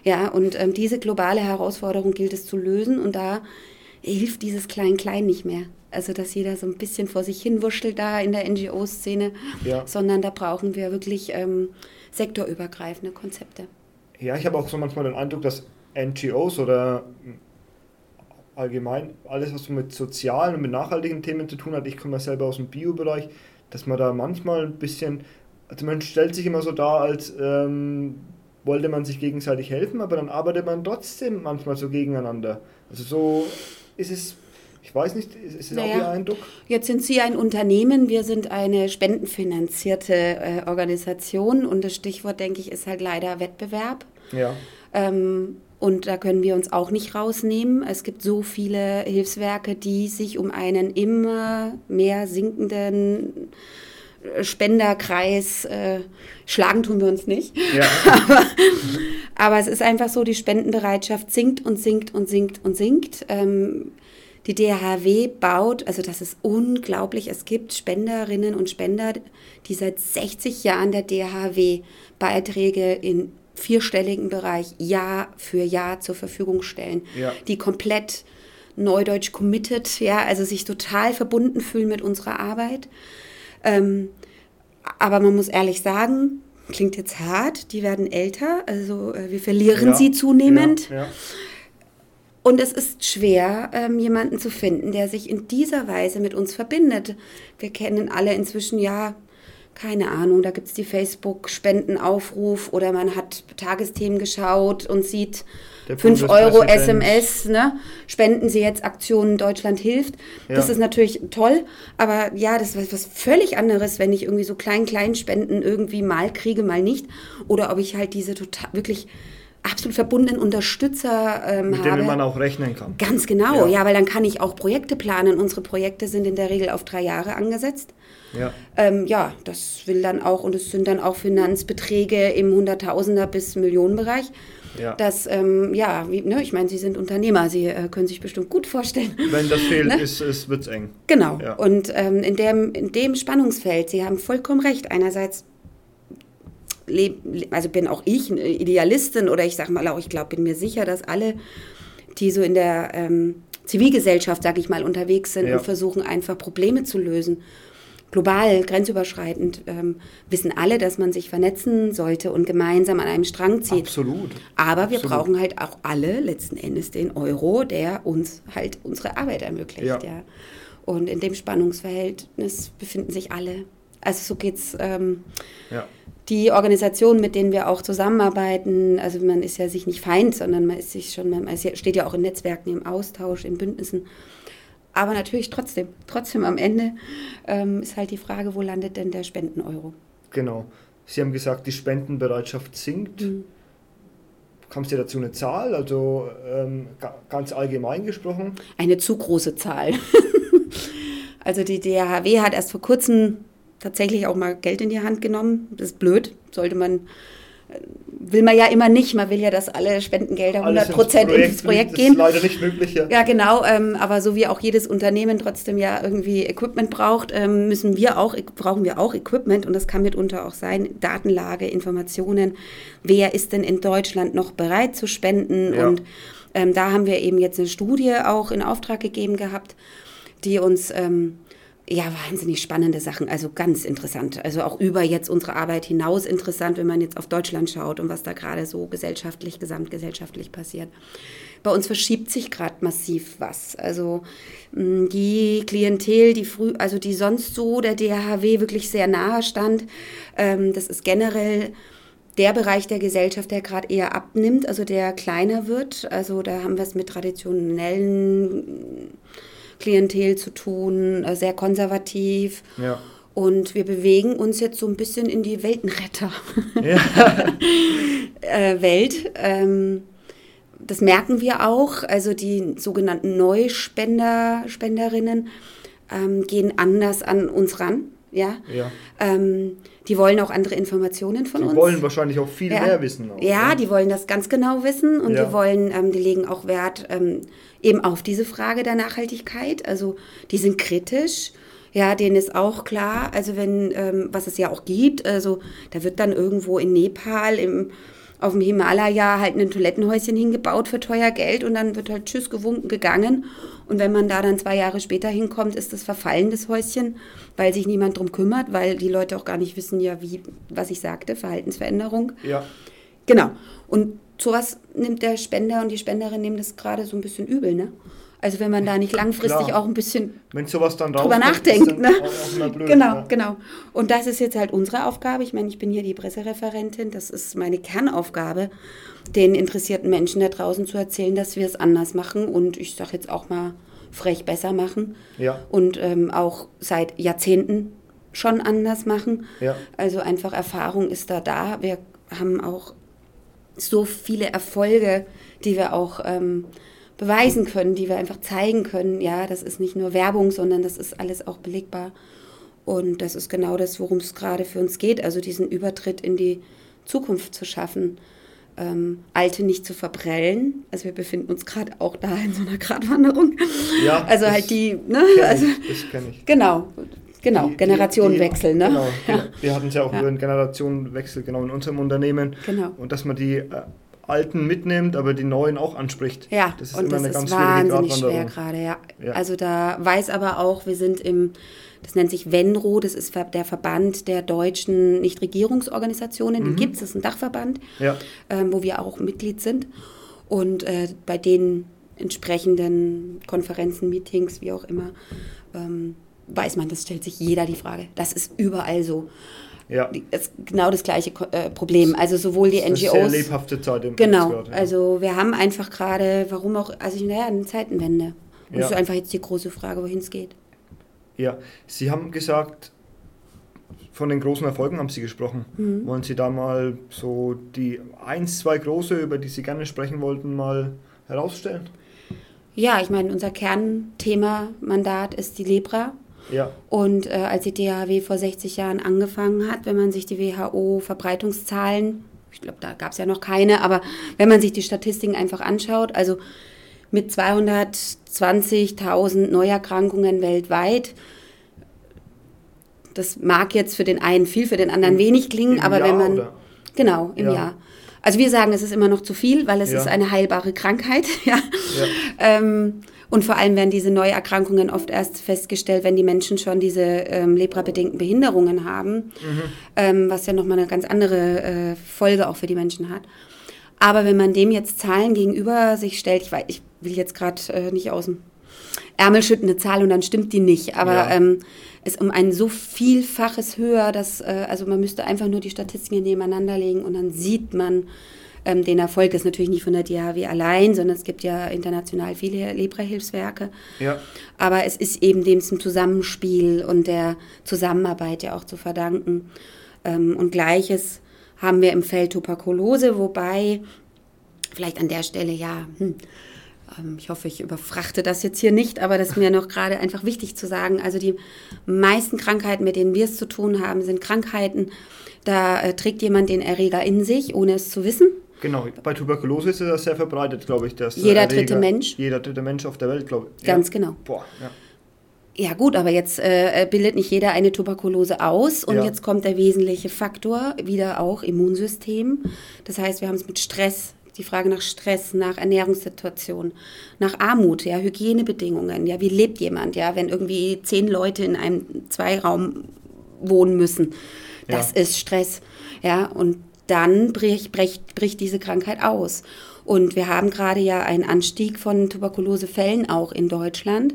Speaker 3: Ja, und ähm, diese globale Herausforderung gilt es zu lösen. Und da hilft dieses Klein-Klein nicht mehr. Also, dass jeder so ein bisschen vor sich hin wurschtelt da in der NGO-Szene, ja. sondern da brauchen wir wirklich ähm, sektorübergreifende Konzepte.
Speaker 2: Ja, ich habe auch so manchmal den Eindruck, dass NGOs oder allgemein alles, was mit sozialen und mit nachhaltigen Themen zu tun hat, ich komme ja selber aus dem Bio-Bereich, dass man da manchmal ein bisschen, also man stellt sich immer so dar, als ähm, wollte man sich gegenseitig helfen, aber dann arbeitet man trotzdem manchmal so gegeneinander. Also so ist es, Ich weiß nicht, ist es
Speaker 3: Naja.
Speaker 2: auch Ihr Eindruck?
Speaker 3: Jetzt sind Sie ein Unternehmen, wir sind eine spendenfinanzierte äh, Organisation und das Stichwort, denke ich, ist halt leider Wettbewerb.
Speaker 2: Ja.
Speaker 3: Ähm, und da können wir uns auch nicht rausnehmen. Es gibt so viele Hilfswerke, die sich um einen immer mehr sinkenden äh, Spenderkreis äh, schlagen, tun wir uns nicht.
Speaker 2: Ja. [laughs]
Speaker 3: Aber es ist einfach so, die Spendenbereitschaft sinkt und sinkt und sinkt und sinkt. Ähm, die DHW baut, also das ist unglaublich, es gibt Spenderinnen und Spender, die seit 60 Jahren der DHW Beiträge in vierstelligen Bereich Jahr für Jahr zur Verfügung stellen,
Speaker 2: Ja.
Speaker 3: die komplett neudeutsch committed, ja, also sich total verbunden fühlen mit unserer Arbeit. Ähm, aber man muss ehrlich sagen, klingt jetzt hart, die werden älter, also äh, wir verlieren
Speaker 2: Ja.
Speaker 3: sie zunehmend.
Speaker 2: Ja.
Speaker 3: Und es ist schwer, ähm, jemanden zu finden, der sich in dieser Weise mit uns verbindet. Wir kennen alle inzwischen ja, keine Ahnung, da gibt es die Facebook-Spendenaufruf oder man hat Tagesthemen geschaut und sieht
Speaker 2: Der
Speaker 3: 5 Euro. SMS, ne? Spenden Sie jetzt Aktionen Deutschland hilft. Das
Speaker 2: Ja.
Speaker 3: ist natürlich toll, aber ja, das ist was völlig anderes, wenn ich irgendwie so klein, klein Spenden irgendwie mal kriege, mal nicht. Oder ob ich halt diese total, wirklich absolut verbundenen Unterstützer ähm,
Speaker 2: Mit
Speaker 3: habe.
Speaker 2: denen man auch rechnen kann.
Speaker 3: Ganz genau,
Speaker 2: Ja.
Speaker 3: ja. weil dann kann ich auch Projekte planen. Unsere Projekte sind in der Regel auf drei Jahre angesetzt.
Speaker 2: Ja.
Speaker 3: Ähm, ja, das will dann auch, und es sind dann auch Finanzbeträge im Hunderttausender bis Millionenbereich.
Speaker 2: Ja.
Speaker 3: Das, ähm, ja, wie, ne, ich meine, Sie sind Unternehmer, Sie äh, können sich bestimmt gut vorstellen.
Speaker 2: Wenn das fehlt,
Speaker 3: Ne?
Speaker 2: ist, ist, wird es eng.
Speaker 3: Genau.
Speaker 2: Ja.
Speaker 3: Und ähm, in, dem, in dem Spannungsfeld, Sie haben vollkommen recht. Einerseits, also bin auch ich eine Idealistin oder ich sag mal auch, ich glaube, bin mir sicher, dass alle, die so in der ähm, Zivilgesellschaft, sage ich mal, unterwegs sind
Speaker 2: Ja.
Speaker 3: und versuchen einfach Probleme zu lösen, global, grenzüberschreitend, ähm, wissen alle, dass man sich vernetzen sollte und gemeinsam an einem Strang zieht.
Speaker 2: Absolut.
Speaker 3: Aber wir
Speaker 2: Absolut.
Speaker 3: brauchen halt auch alle letzten Endes den Euro, der uns halt unsere Arbeit ermöglicht.
Speaker 2: Ja.
Speaker 3: Ja. Und in dem Spannungsverhältnis befinden sich alle. Also so geht's. Ähm,
Speaker 2: Ja.
Speaker 3: Die Organisationen, mit denen wir auch zusammenarbeiten, also man ist ja sich nicht Feind, sondern man ist sich schon, man steht ja auch in Netzwerken, im Austausch, in Bündnissen. Aber natürlich trotzdem, trotzdem am Ende ähm, ist halt die Frage, wo landet denn der Spenden-Euro?
Speaker 2: Genau. Sie haben gesagt, die Spendenbereitschaft sinkt.
Speaker 3: Mhm.
Speaker 2: Haben Sie dazu eine Zahl? Also ähm, ga- ganz allgemein gesprochen?
Speaker 3: eine zu große Zahl. [laughs] also die DHW hat erst vor kurzem tatsächlich auch mal Geld in die Hand genommen. Das ist blöd, sollte man, äh, will man ja immer nicht. Man will ja, dass alle Spendengelder 100 Prozent ins Projekt
Speaker 2: das
Speaker 3: gehen.
Speaker 2: ist leider nicht möglich. Ja.
Speaker 3: Ja, genau. Ähm, aber so wie auch jedes Unternehmen trotzdem ja irgendwie Equipment braucht, ähm, müssen wir auch, brauchen wir auch Equipment und das kann mitunter auch sein, Datenlage, Informationen. Wer ist denn in Deutschland noch bereit zu spenden?
Speaker 2: Ja.
Speaker 3: Und ähm, da haben wir eben jetzt eine Studie auch in Auftrag gegeben gehabt, die uns ähm, ja wahnsinnig spannende Sachen, also ganz interessant, also auch über jetzt unsere Arbeit hinaus interessant, wenn man jetzt auf Deutschland schaut und was da gerade so gesellschaftlich, gesamtgesellschaftlich passiert. Bei uns verschiebt sich gerade massiv was. Also mh, die Klientel, die früh, also die sonst so der DHW wirklich sehr nahe stand, ähm, das ist generell der Bereich der Gesellschaft, der gerade eher abnimmt, also der kleiner wird. Also da haben wir es mit traditionellen Klientel zu tun, äh, sehr konservativ.
Speaker 2: Ja.
Speaker 3: Und wir bewegen uns jetzt so ein bisschen in die Weltenretter.
Speaker 2: Ja. [laughs]
Speaker 3: äh. Ähm, das merken wir auch. Also die sogenannten Neuspender, Spenderinnen ähm, gehen anders an uns ran. Ja.
Speaker 2: ja.
Speaker 3: Ähm, die wollen auch andere Informationen von
Speaker 2: Die
Speaker 3: uns.
Speaker 2: wollen wahrscheinlich auch viel
Speaker 3: Ja.
Speaker 2: mehr wissen. Auch,
Speaker 3: ja,
Speaker 2: ne?
Speaker 3: die wollen das ganz genau wissen und
Speaker 2: Ja.
Speaker 3: die wollen, ähm, die legen auch Wert ähm, eben auf diese Frage der Nachhaltigkeit. Also die sind kritisch. Ja, denen ist auch klar, also wenn, ähm, was es ja auch gibt, also da wird dann irgendwo in Nepal im, auf dem Himalaya halt ein Toilettenhäuschen hingebaut für teuer Geld und dann wird halt Tschüss gewunken gegangen. Und wenn man da dann zwei Jahre später hinkommt, ist das verfallen, das Häuschen, weil sich niemand drum kümmert, weil die Leute auch gar nicht wissen, ja, wie, was ich sagte, Verhaltensveränderung.
Speaker 2: ja.
Speaker 3: Genau. Und sowas nimmt der Spender und die Spenderin nehmen das gerade so ein bisschen übel, ne? Also wenn man da nicht langfristig
Speaker 2: Klar.
Speaker 3: auch ein bisschen
Speaker 2: Wenn sowas dann
Speaker 3: drüber nachdenkt, ne?
Speaker 2: blöd.
Speaker 3: genau,
Speaker 2: ja.
Speaker 3: genau. Und das ist jetzt halt unsere Aufgabe. Ich meine, ich bin hier die Pressereferentin. Das ist meine Kernaufgabe, den interessierten Menschen da draußen zu erzählen, dass wir es anders machen. Und ich sage jetzt auch mal frech besser machen
Speaker 2: Ja.
Speaker 3: und ähm, auch seit Jahrzehnten schon anders machen.
Speaker 2: Ja.
Speaker 3: Also einfach Erfahrung ist da da. Wir haben auch so viele Erfolge, die wir auch ähm, beweisen können, die wir einfach zeigen können. Ja, das ist nicht nur Werbung, sondern das ist alles auch belegbar. Und das ist genau das, worum es gerade für uns geht, also diesen Übertritt in die Zukunft zu schaffen. Ähm, Alte nicht zu verprellen. Also wir befinden uns gerade auch da in so einer Gratwanderung.
Speaker 2: Ja,
Speaker 3: also halt die, ne?
Speaker 2: Kenn
Speaker 3: Also,
Speaker 2: ich, das kenne ich.
Speaker 3: genau, genau,
Speaker 2: Die-
Speaker 3: Generationenwechsel,
Speaker 2: die,
Speaker 3: ne?
Speaker 2: Genau,
Speaker 3: Ja.
Speaker 2: Wir hatten es ja auch
Speaker 3: Ja.
Speaker 2: über den Generationenwechsel genau in unserem Unternehmen.
Speaker 3: Genau.
Speaker 2: Und dass man die äh, Alten mitnimmt, aber die Neuen auch anspricht.
Speaker 3: Ja,
Speaker 2: das ist
Speaker 3: und
Speaker 2: immer
Speaker 3: das
Speaker 2: eine
Speaker 3: ist
Speaker 2: ganz schwierige
Speaker 3: wahnsinnig schwer gerade, ja.
Speaker 2: Ja.
Speaker 3: Also da weiß aber auch, wir sind im, das nennt sich Venro, das ist der Verband der deutschen Nichtregierungsorganisationen,
Speaker 2: Mhm.
Speaker 3: den gibt es, das ist ein Dachverband,
Speaker 2: Ja,
Speaker 3: ähm, wo wir auch Mitglied sind. Und äh, bei den entsprechenden Konferenzen, Meetings, wie auch immer, ähm, weiß man, das stellt sich jeder die Frage. Das ist überall so.
Speaker 2: Ja.
Speaker 3: Ist genau das gleiche äh, Problem. Also sowohl die
Speaker 2: Das ist eine
Speaker 3: NGOs.
Speaker 2: sehr lebhafte Zeit im
Speaker 3: Genau,
Speaker 2: Grad, ja.
Speaker 3: also wir haben einfach gerade, warum auch, also naja, eine Zeitenwende. Und
Speaker 2: Ja.
Speaker 3: das ist einfach jetzt die große Frage, wohin es geht.
Speaker 2: Ja, Sie haben gesagt, von den großen Erfolgen haben Sie gesprochen.
Speaker 3: Mhm.
Speaker 2: Wollen Sie da mal so die eins, zwei große, über die Sie gerne sprechen wollten, mal herausstellen?
Speaker 3: Ja, ich meine, unser Kernthema, Mandat ist die Lepra.
Speaker 2: Ja,
Speaker 3: Und äh, als die DHW vor 60 Jahren angefangen hat, wenn man sich die WHO-Verbreitungszahlen, ich glaube, da gab es ja noch keine, aber wenn man sich die Statistiken einfach anschaut, also mit 220.000 Neuerkrankungen weltweit, das mag jetzt für den einen viel, für den anderen wenig klingen,
Speaker 2: im
Speaker 3: aber
Speaker 2: Jahr
Speaker 3: wenn man.
Speaker 2: oder?
Speaker 3: Genau, im
Speaker 2: Ja.
Speaker 3: Jahr. Also wir sagen, es ist immer noch zu viel, weil es
Speaker 2: Ja.
Speaker 3: ist eine heilbare Krankheit. [laughs] Ja.
Speaker 2: ja,
Speaker 3: Ähm, und vor allem werden diese Neuerkrankungen oft erst festgestellt, wenn die Menschen schon diese ähm, leprabedingten Behinderungen haben, ähm, was ja nochmal eine ganz andere äh, Folge auch für die Menschen hat. Aber wenn man dem jetzt Zahlen gegenüber sich stellt, ich, weiß, ich will jetzt gerade äh, nicht aus dem Ärmel schütten eine Zahl und dann stimmt die nicht, aber
Speaker 2: Ja.
Speaker 3: ähm, ist um ein so vielfaches höher, dass äh, also man müsste einfach nur die Statistiken nebeneinander legen und dann sieht man ähm, den Erfolg. Ist natürlich nicht von der DHW allein, sondern es gibt ja international viele Lepra-Hilfswerke.
Speaker 2: ja,
Speaker 3: Aber es ist eben dem zum Zusammenspiel und der Zusammenarbeit ja auch zu verdanken. Ähm, und gleiches haben wir im Feld Tuberkulose, wobei vielleicht an der Stelle, ja, hm, ähm, ich hoffe, ich überfrachte das jetzt hier nicht, aber das ist mir noch gerade einfach wichtig zu sagen. Also die meisten Krankheiten, mit denen wir es zu tun haben, sind Krankheiten, da äh, trägt jemand den Erreger in sich, ohne es zu wissen.
Speaker 2: Genau. Bei Tuberkulose ist ja sehr verbreitet, glaube ich. Dass der
Speaker 3: Jeder dritte Mensch.
Speaker 2: Jeder dritte Mensch auf der Welt, glaube ich.
Speaker 3: Ganz
Speaker 2: ja.
Speaker 3: genau.
Speaker 2: Boah, ja.
Speaker 3: Ja gut, aber jetzt äh, bildet nicht jeder eine Tuberkulose aus und
Speaker 2: Ja.
Speaker 3: jetzt kommt der wesentliche Faktor, wieder auch Immunsystem. Das heißt, wir haben es mit Stress, die Frage nach Stress, nach Ernährungssituation, nach Armut, ja, Hygienebedingungen, ja, wie lebt jemand, ja, wenn irgendwie zehn Leute in einem Zweiraum wohnen müssen. Das
Speaker 2: Ja.
Speaker 3: ist Stress, ja, und dann bricht, bricht, bricht diese Krankheit aus. Und wir haben gerade ja einen Anstieg von Tuberkulosefällen auch in Deutschland.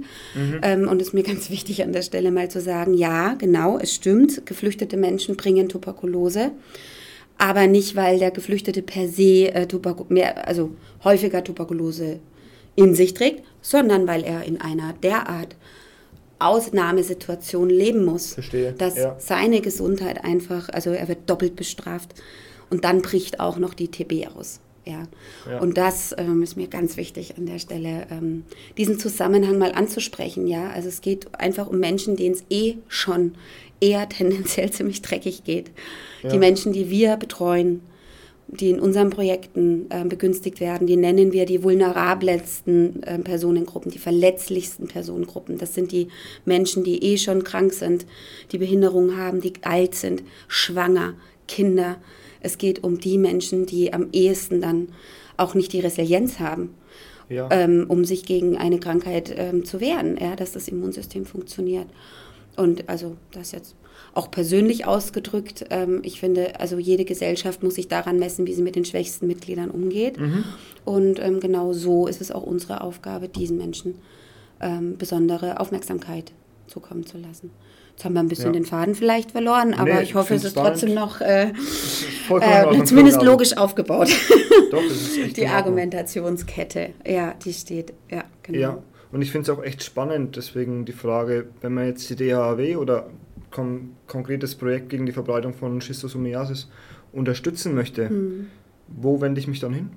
Speaker 3: Ähm, und es ist mir [laughs] ganz wichtig an der Stelle mal zu sagen, ja, genau, es stimmt, geflüchtete Menschen bringen Tuberkulose. Aber nicht, weil der Geflüchtete per se äh, mehr, also häufiger Tuberkulose in sich trägt, sondern weil er in einer derart Ausnahmesituation leben muss,
Speaker 2: Verstehe,
Speaker 3: dass
Speaker 2: ja.
Speaker 3: seine Gesundheit einfach, also er wird doppelt bestraft und dann bricht auch noch die TB aus. Ja.
Speaker 2: Ja.
Speaker 3: Und das ähm, ist mir ganz wichtig an der Stelle, ähm, diesen Zusammenhang mal anzusprechen. Ja, also es geht einfach um Menschen, denen es eh schon eher tendenziell [laughs] ziemlich dreckig geht.
Speaker 2: Ja.
Speaker 3: Die Menschen, die wir betreuen, die in unseren Projekten äh, begünstigt werden, die nennen wir die vulnerabelsten äh, Personengruppen, die verletzlichsten Personengruppen. Das sind die Menschen, die eh schon krank sind, die Behinderungen haben, die alt sind, schwanger, Kinder. Es geht um die Menschen, die am ehesten dann auch nicht die Resilienz haben,
Speaker 2: Ja.
Speaker 3: ähm, um sich gegen eine Krankheit ähm, zu wehren, ja, dass das Immunsystem funktioniert. Und also das jetzt auch persönlich ausgedrückt, ähm, ich finde, also jede Gesellschaft muss sich daran messen, wie sie mit den schwächsten Mitgliedern umgeht. Und ähm, genau so ist es auch unsere Aufgabe, diesen Menschen ähm, besondere Aufmerksamkeit zukommen zu lassen. Jetzt haben wir ein bisschen
Speaker 2: Ja.
Speaker 3: den Faden vielleicht verloren, aber
Speaker 2: Nee,
Speaker 3: ich hoffe, es ist trotzdem noch äh, äh, zumindest logisch aufgebaut. [laughs]
Speaker 2: Doch, das ist echt
Speaker 3: die. Argumentationskette, ja, die steht, ja, genau.
Speaker 2: Ja, Und ich finde es auch echt spannend, deswegen die Frage, wenn man jetzt die DHW oder kon konkretes Projekt gegen die Verbreitung von Schistosomiasis unterstützen möchte, mhm. wo wende ich mich dann hin?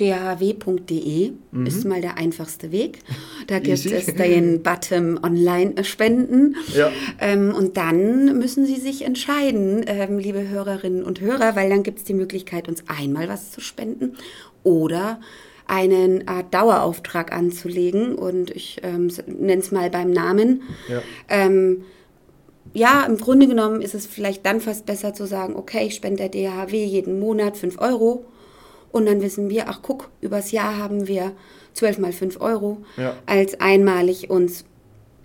Speaker 3: dhw.de mhm. ist mal der einfachste Weg. Da gibt es den [laughs] Button Online-Spenden. Ja. Ähm, und dann müssen Sie sich entscheiden, ähm, liebe Hörerinnen und Hörer, weil dann gibt es die Möglichkeit, uns einmal was zu spenden oder einen Art Dauerauftrag anzulegen. Und ich ähm, nenne es mal beim Namen. Ja. Ähm, ja, im Grunde genommen ist es vielleicht dann fast besser zu sagen, okay, ich spende der DHW jeden Monat 5 Euro und dann wissen wir, ach guck, übers Jahr haben wir 12 mal 5 Euro, ja. als einmalig uns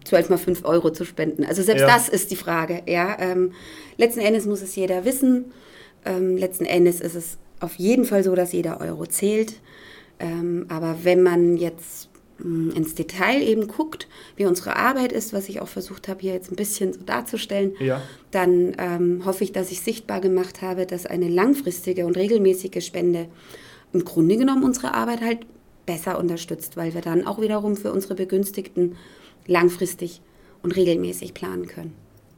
Speaker 3: 12 mal 5 Euro zu spenden. Also selbst ja. das ist die Frage. Ja? Ähm, letzten Endes muss es jeder wissen. Ähm, letzten Endes ist es auf jeden Fall so, dass jeder Euro zählt. Ähm, aber wenn man jetzt ins Detail eben guckt, wie unsere Arbeit ist, was ich auch versucht habe, hier jetzt ein bisschen so darzustellen, ja. dann ähm, hoffe ich, dass ich sichtbar gemacht habe, dass eine langfristige und regelmäßige Spende im Grunde genommen unsere Arbeit halt besser unterstützt, weil wir dann auch wiederum für unsere Begünstigten langfristig und regelmäßig planen können.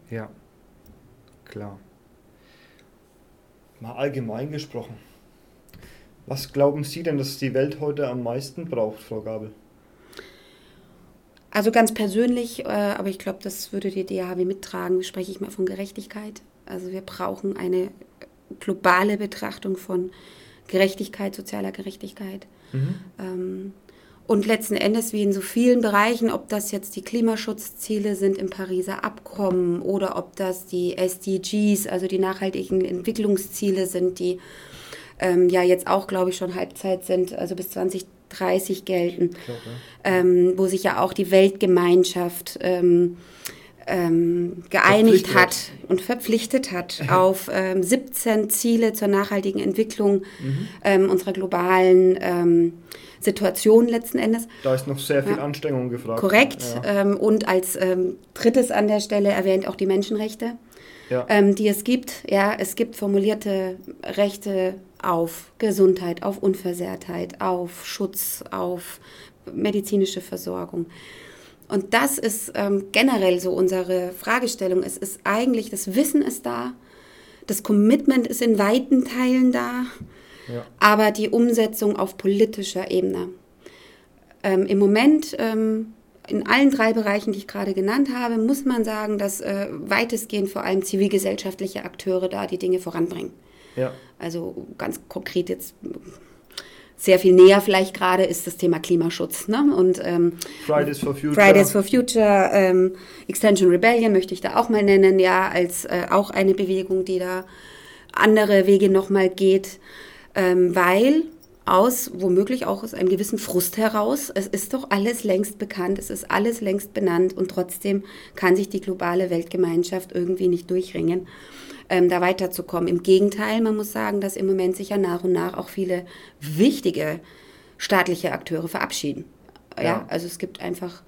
Speaker 2: Ja, klar. Mal allgemein gesprochen. Was glauben Sie denn, dass die Welt heute am meisten braucht, Frau Gabel?
Speaker 3: Also ganz persönlich, äh, aber ich glaube, das würde die DHW mittragen, spreche ich mal von Gerechtigkeit. Also wir brauchen eine globale Betrachtung von Gerechtigkeit, sozialer Gerechtigkeit. Mhm. Ähm, und letzten Endes, wie in so vielen Bereichen, ob das jetzt die Klimaschutzziele sind im Pariser Abkommen oder ob das die SDGs, also die nachhaltigen Entwicklungsziele sind, die ähm, ja jetzt auch, glaube ich, schon Halbzeit sind, also bis 2030 30 gelten, glaube, ähm, wo sich ja auch die Weltgemeinschaft ähm, ähm, geeinigt hat und verpflichtet hat [laughs] auf 17 ähm, Ziele zur nachhaltigen Entwicklung mhm. Ähm, unserer globalen ähm, Situation letzten Endes.
Speaker 2: Da ist noch sehr viel ja. Anstrengung gefragt.
Speaker 3: Korrekt. Ja. und als drittes an der Stelle erwähnt auch die Menschenrechte, ja. die es gibt. Ja, es gibt formulierte Rechte auf Gesundheit, auf Unversehrtheit, auf Schutz, auf medizinische Versorgung. Und das ist ähm, generell so unsere Fragestellung. Es ist eigentlich, das Wissen ist da, das Commitment ist in weiten Teilen da, ja. aber die Umsetzung auf politischer Ebene. Ähm, Im Moment, ähm, in allen drei Bereichen, die ich gerade genannt habe, muss man sagen, dass äh, weitestgehend vor allem zivilgesellschaftliche Akteure da die Dinge voranbringen. Ja. Also ganz konkret jetzt sehr viel näher vielleicht gerade ist das Thema Klimaschutz. Ne? Und ähm,
Speaker 2: Fridays for Future.
Speaker 3: Fridays for Future, ähm, Extension Rebellion möchte ich da auch mal nennen, ja, als äh, auch eine Bewegung, die da andere Wege nochmal geht, ähm, weil aus womöglich auch aus einem gewissen Frust heraus, es ist doch alles längst bekannt, es ist alles längst benannt und trotzdem kann sich die globale Weltgemeinschaft irgendwie nicht durchringen ähm, da weiterzukommen. Im Gegenteil, man muss sagen, dass im Moment sich ja nach und nach auch viele wichtige staatliche Akteure verabschieden. Ja, ja also es gibt einfach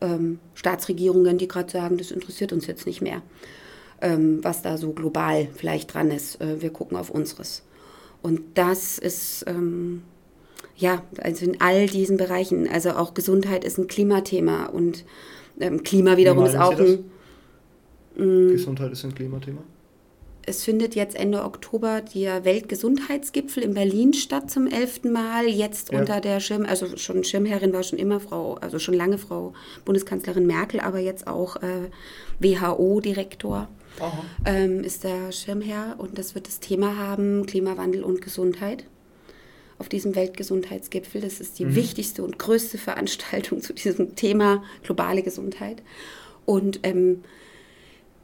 Speaker 3: ähm, Staatsregierungen, die gerade sagen, das interessiert uns jetzt nicht mehr, ähm, was da so global vielleicht dran ist. Äh, wir gucken auf unseres. Und das ist ähm, ja, also in all diesen Bereichen, also auch Gesundheit ist ein Klimathema und ähm, Klima wiederum ist auch ein.
Speaker 2: Mm. Gesundheit ist ein Klimathema?
Speaker 3: Es findet jetzt Ende Oktober der Weltgesundheitsgipfel in Berlin statt zum elften Mal. Jetzt ja. unter der Schirm, also schon Schirmherrin war schon immer Frau, also schon lange Frau Bundeskanzlerin Merkel, aber jetzt auch äh, WHO-Direktor ähm, ist der Schirmherr und das wird das Thema haben Klimawandel und Gesundheit auf diesem Weltgesundheitsgipfel. Das ist die mhm. wichtigste und größte Veranstaltung [laughs] zu diesem Thema globale Gesundheit. Und ähm,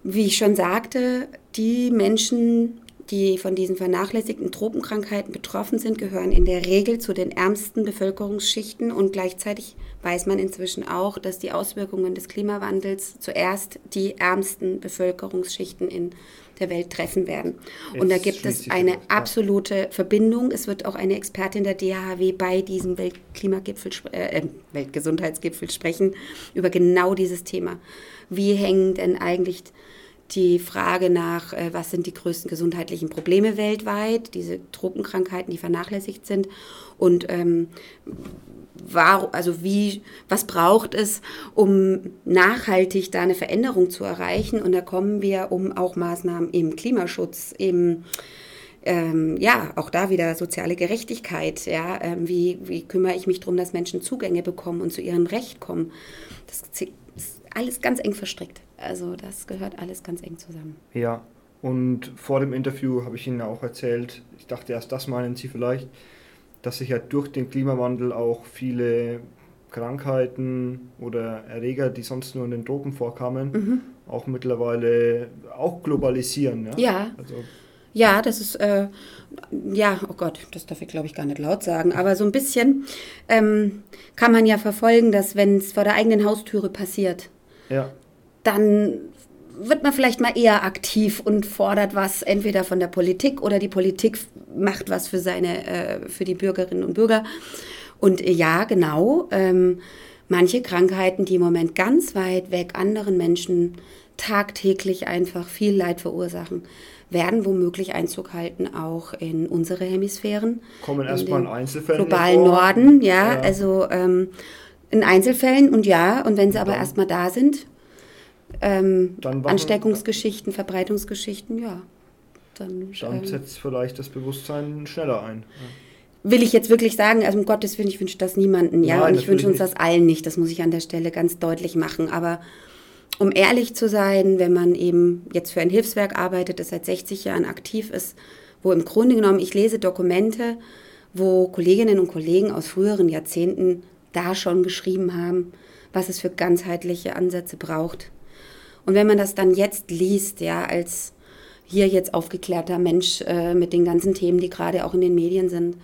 Speaker 3: wie ich schon sagte, die Menschen, die von diesen vernachlässigten Tropenkrankheiten betroffen sind, gehören in der Regel zu den ärmsten Bevölkerungsschichten und gleichzeitig weiß man inzwischen auch, dass die Auswirkungen des Klimawandels zuerst die ärmsten Bevölkerungsschichten in der Welt treffen werden. Und da gibt es eine absolute Verbindung. Es wird auch eine Expertin der DHW bei diesem Weltklimagipfel, äh, Weltgesundheitsgipfel sprechen über genau dieses Thema. Wie hängen denn eigentlich die Frage nach, äh, was sind die größten gesundheitlichen Probleme weltweit, diese Tropenkrankheiten, die vernachlässigt sind und ähm, war, also wie, was braucht es, um nachhaltig da eine Veränderung zu erreichen? Und da kommen wir um auch Maßnahmen im Klimaschutz, im ähm, ja, auch da wieder soziale Gerechtigkeit. Ja, ähm, wie, wie kümmere ich mich darum, dass Menschen Zugänge bekommen und zu ihrem Recht kommen? Das ist alles ganz eng verstrickt. Also das gehört alles ganz eng zusammen.
Speaker 2: Ja, und vor dem Interview habe ich Ihnen auch erzählt, ich dachte erst, das meinen Sie vielleicht, dass sich ja durch den Klimawandel auch viele Krankheiten oder Erreger, die sonst nur in den Tropen vorkamen, mhm. auch mittlerweile auch globalisieren.
Speaker 3: Ja, ja. Also, ja, das ist, äh, ja, oh Gott, das darf ich glaube ich gar nicht laut sagen, aber so ein bisschen ähm, kann man ja verfolgen, dass wenn es vor der eigenen Haustüre passiert, ja. Dann wird man vielleicht mal eher aktiv und fordert was entweder von der Politik oder die Politik macht was für seine, äh, für die Bürgerinnen und Bürger. Und äh, ja, genau, ähm, manche Krankheiten, die im Moment ganz weit weg anderen Menschen tagtäglich einfach viel Leid verursachen, werden womöglich Einzug halten auch in unsere Hemisphären.
Speaker 2: Kommen erstmal in Einzelfällen.
Speaker 3: Globalen Norden, ja, ja. also ähm, in Einzelfällen und ja, und wenn sie aber erstmal da sind, ähm, Ansteckungsgeschichten, Verbreitungsgeschichten, ja.
Speaker 2: Dann, dann ähm, setzt vielleicht das Bewusstsein schneller ein.
Speaker 3: Ja. Will ich jetzt wirklich sagen, also um Gottes Willen, ich wünsche das niemanden, ja, Nein, und ich wünsche uns nicht. das allen nicht, das muss ich an der Stelle ganz deutlich machen, aber um ehrlich zu sein, wenn man eben jetzt für ein Hilfswerk arbeitet, das seit 60 Jahren aktiv ist, wo im Grunde genommen ich lese Dokumente, wo Kolleginnen und Kollegen aus früheren Jahrzehnten da schon geschrieben haben, was es für ganzheitliche Ansätze braucht. Und wenn man das dann jetzt liest, ja, als hier jetzt aufgeklärter Mensch äh, mit den ganzen Themen, die gerade auch in den Medien sind,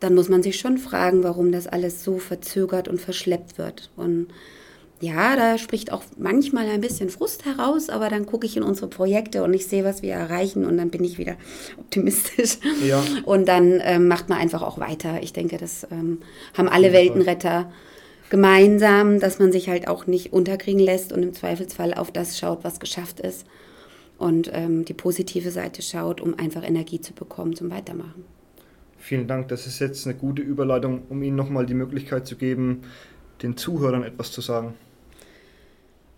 Speaker 3: dann muss man sich schon fragen, warum das alles so verzögert und verschleppt wird. Und ja, da spricht auch manchmal ein bisschen Frust heraus, aber dann gucke ich in unsere Projekte und ich sehe, was wir erreichen und dann bin ich wieder [laughs] optimistisch. Ja. Und dann ähm, macht man einfach auch weiter. Ich denke, das ähm, haben alle Weltenretter gemeinsam, dass man sich halt auch nicht unterkriegen lässt und im Zweifelsfall auf das schaut, was geschafft ist und ähm, die positive Seite schaut, um einfach Energie zu bekommen zum Weitermachen.
Speaker 2: Vielen Dank. Das ist jetzt eine gute Überleitung, um Ihnen nochmal die Möglichkeit zu geben, den Zuhörern etwas zu sagen.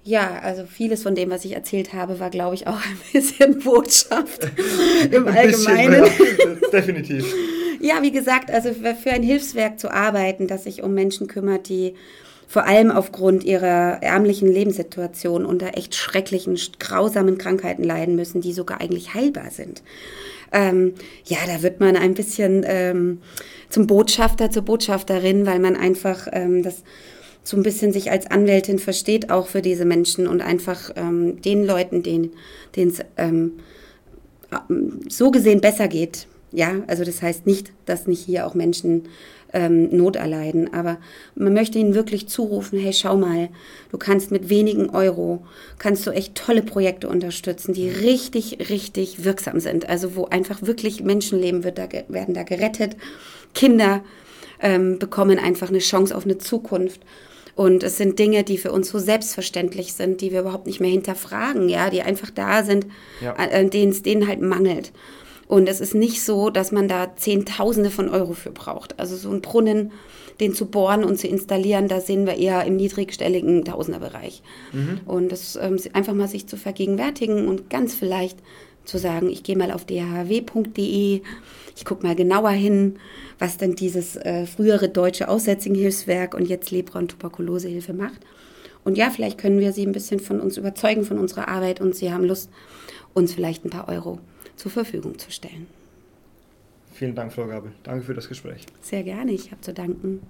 Speaker 3: Ja, also vieles von dem, was ich erzählt habe, war, glaube ich, auch [laughs] ein bisschen Botschaft [laughs] im Allgemeinen. Bisschen, ja, definitiv. Ja, wie gesagt, also für ein Hilfswerk zu arbeiten, das sich um Menschen kümmert, die vor allem aufgrund ihrer ärmlichen Lebenssituation unter echt schrecklichen, grausamen Krankheiten leiden müssen, die sogar eigentlich heilbar sind. Ähm, ja, da wird man ein bisschen ähm, zum Botschafter, zur Botschafterin, weil man einfach ähm, das so ein bisschen sich als Anwältin versteht, auch für diese Menschen und einfach ähm, den Leuten, denen es ähm, so gesehen besser geht, ja, also das heißt nicht, dass nicht hier auch Menschen ähm, Not erleiden, aber man möchte ihnen wirklich zurufen, hey, schau mal, du kannst mit wenigen Euro, kannst du echt tolle Projekte unterstützen, die richtig, richtig wirksam sind. Also wo einfach wirklich Menschenleben wird da, werden da gerettet, Kinder ähm, bekommen einfach eine Chance auf eine Zukunft. Und es sind Dinge, die für uns so selbstverständlich sind, die wir überhaupt nicht mehr hinterfragen, ja, die einfach da sind, ja. äh, denen es denen halt mangelt. Und es ist nicht so, dass man da Zehntausende von Euro für braucht. Also so ein Brunnen, den zu bohren und zu installieren, da sehen wir eher im niedrigstelligen Tausenderbereich. Mhm. Und das ähm, einfach mal sich zu vergegenwärtigen und ganz vielleicht zu sagen, ich gehe mal auf dhw.de, ich gucke mal genauer hin, was denn dieses äh, frühere deutsche Aussätzigenhilfswerk und jetzt Lepra- und Tuberkulosehilfe macht. Und ja, vielleicht können wir Sie ein bisschen von uns überzeugen, von unserer Arbeit und Sie haben Lust, uns vielleicht ein paar Euro zur Verfügung zu stellen.
Speaker 2: Vielen Dank, Frau Gabel. Danke für das Gespräch.
Speaker 3: Sehr gerne, ich habe zu danken.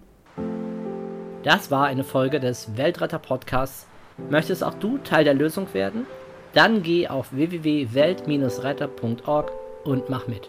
Speaker 1: Das war eine Folge des Weltretter Podcasts. Möchtest auch du Teil der Lösung werden? Dann geh auf www.welt-retter.org und mach mit.